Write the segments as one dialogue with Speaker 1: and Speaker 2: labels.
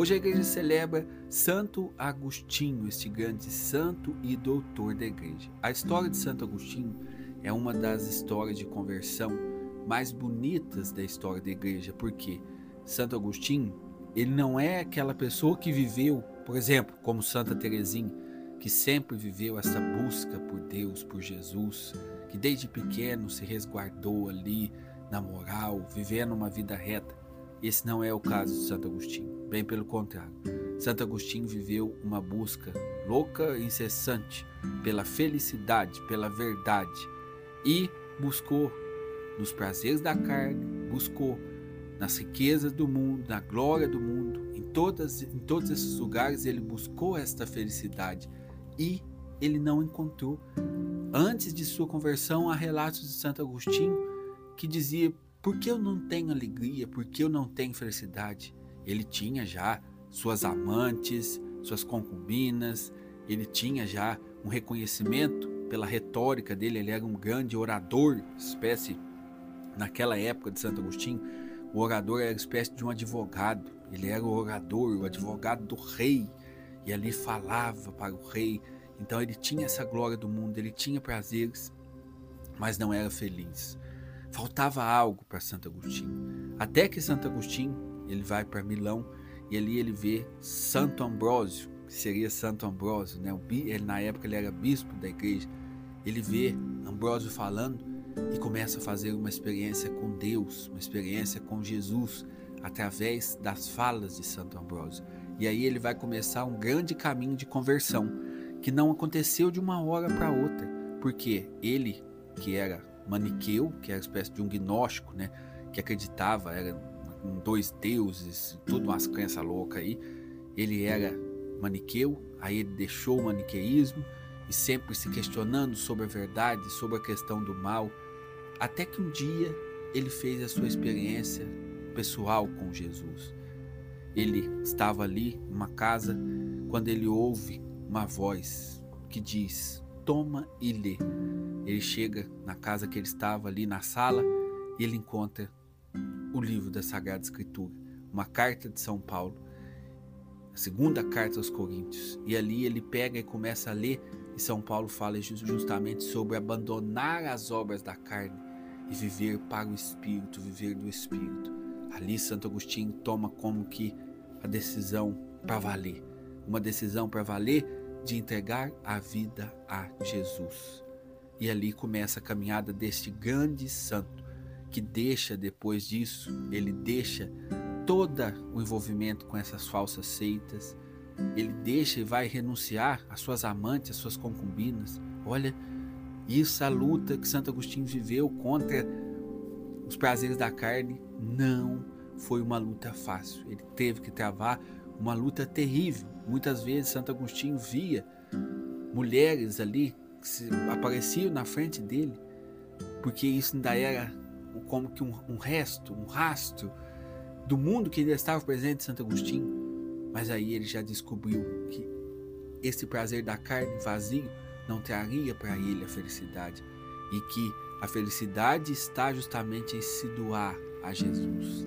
Speaker 1: Hoje a igreja celebra Santo Agostinho, este grande santo e doutor da igreja. A história de Santo Agostinho é uma das histórias de conversão mais bonitas da história da igreja, porque Santo Agostinho, ele não é aquela pessoa que viveu, por exemplo, como Santa Teresinha, que sempre viveu essa busca por Deus, por Jesus, que desde pequeno se resguardou ali na moral, vivendo uma vida reta. Esse não é o caso de Santo Agostinho, bem pelo contrário. Santo Agostinho viveu uma busca louca e incessante pela felicidade, pela verdade e buscou nos prazeres da carne, buscou nas riquezas do mundo, na glória do mundo, em, todas, em todos esses lugares ele buscou esta felicidade e ele não encontrou. Antes de sua conversão, há relatos de Santo Agostinho que dizia: Por que eu não tenho alegria? Por que eu não tenho felicidade? Ele tinha já suas amantes, suas concubinas, ele tinha já um reconhecimento pela retórica dele, ele era um grande orador, espécie, naquela época de Santo Agostinho, o orador era espécie de um advogado, ele era o orador, o advogado do rei, e ali falava para o rei. Então ele tinha essa glória do mundo, ele tinha prazeres, mas não era feliz. Faltava algo para Santo Agostinho. Até que Santo Agostinho, ele vai para Milão e ali ele vê Santo Ambrósio, que seria Santo Ambrósio, né? Ele, na época ele era bispo da igreja. Ele vê Ambrósio falando e começa a fazer uma experiência com Deus, uma experiência com Jesus, através das falas de Santo Ambrósio. E aí ele vai começar um grande caminho de conversão, que não aconteceu de uma hora para outra, porque ele, que era maniqueu, que era uma espécie de um gnóstico, né, que acreditava era em dois deuses, tudo umas crenças loucas aí, ele era maniqueu, aí ele deixou o maniqueísmo e sempre se questionando sobre a verdade, sobre a questão do mal, até que um dia ele fez a sua experiência pessoal com Jesus. Ele estava ali numa casa quando ele ouve uma voz que diz: Toma e lê. Ele chega na casa que ele estava ali na sala e ele encontra o livro da Sagrada Escritura, uma carta de São Paulo, a segunda carta aos Coríntios. E ali ele pega e começa a ler, e São Paulo fala justamente sobre abandonar as obras da carne e viver para o Espírito, viver do Espírito. Ali Santo Agostinho toma como que a decisão para valer, uma decisão para valer de entregar a vida a Jesus. E ali começa a caminhada deste grande santo que deixa depois disso, ele deixa todo o envolvimento com essas falsas seitas, ele deixa e vai renunciar às suas amantes, às suas concubinas. Olha, isso a luta que Santo Agostinho viveu contra os prazeres da carne não foi uma luta fácil. Ele teve que travar uma luta terrível. Muitas vezes Santo Agostinho via mulheres ali que apareciam na frente dele, porque isso ainda era como que um, um resto, um rastro do mundo que ainda estava presente em Santo Agostinho. Mas aí ele já descobriu que esse prazer da carne vazio não traria para ele a felicidade e que a felicidade está justamente em se doar a Jesus.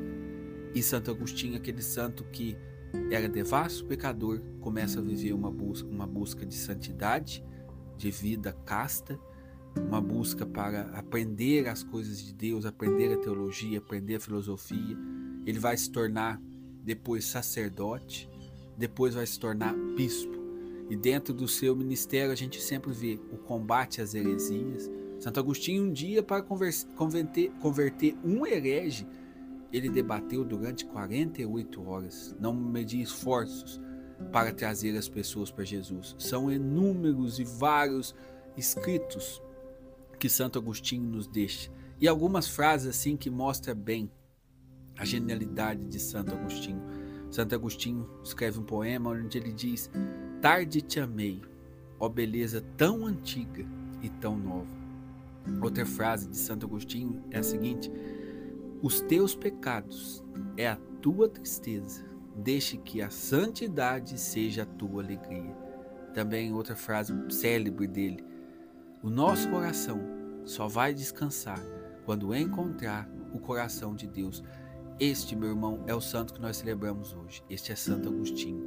Speaker 1: E Santo Agostinho, aquele santo que era devasso pecador, começa a viver uma busca, uma busca de santidade, de vida casta, uma busca para aprender as coisas de Deus, aprender a teologia, aprender a filosofia. Ele vai se tornar depois sacerdote, depois vai se tornar bispo. E dentro do seu ministério a gente sempre vê o combate às heresias. Santo Agostinho, um dia, para converter, converter um herege, ele debateu durante 48 horas, não media esforços para trazer as pessoas para Jesus. São inúmeros e vários escritos que Santo Agostinho nos deixa. E algumas frases assim que mostram bem a genialidade de Santo Agostinho. Santo Agostinho escreve um poema onde ele diz: Tarde te amei, ó beleza tão antiga e tão nova. Outra frase de Santo Agostinho é a seguinte: Os teus pecados é a tua tristeza, deixe que a santidade seja a tua alegria. Também outra frase célebre dele: O nosso coração só vai descansar quando encontrar o coração de Deus. Este, meu irmão, é o santo que nós celebramos hoje. Este é Santo Agostinho.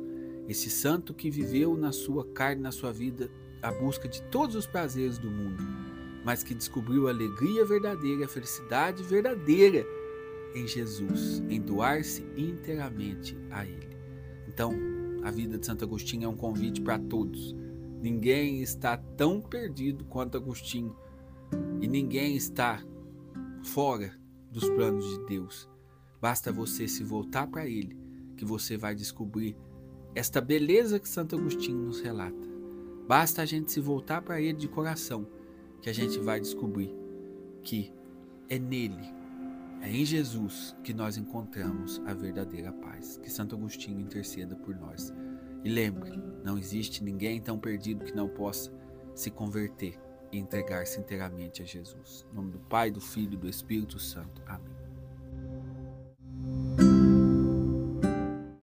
Speaker 1: Esse santo que viveu na sua carne, na sua vida, a busca de todos os prazeres do mundo, mas que descobriu a alegria verdadeira, a felicidade verdadeira em Jesus, em doar-se inteiramente a Ele. Então, a vida de Santo Agostinho é um convite para todos. Ninguém está tão perdido quanto Agostinho e ninguém está fora dos planos de Deus. Basta você se voltar para Ele que você vai descobrir esta beleza que Santo Agostinho nos relata. Basta a gente se voltar para Ele de coração que a gente vai descobrir que é nele, é em Jesus que nós encontramos a verdadeira paz. Que Santo Agostinho interceda por nós. E lembre, não existe ninguém tão perdido que não possa se converter e entregar-se inteiramente a Jesus. Em nome do Pai, do Filho e do Espírito Santo. Amém.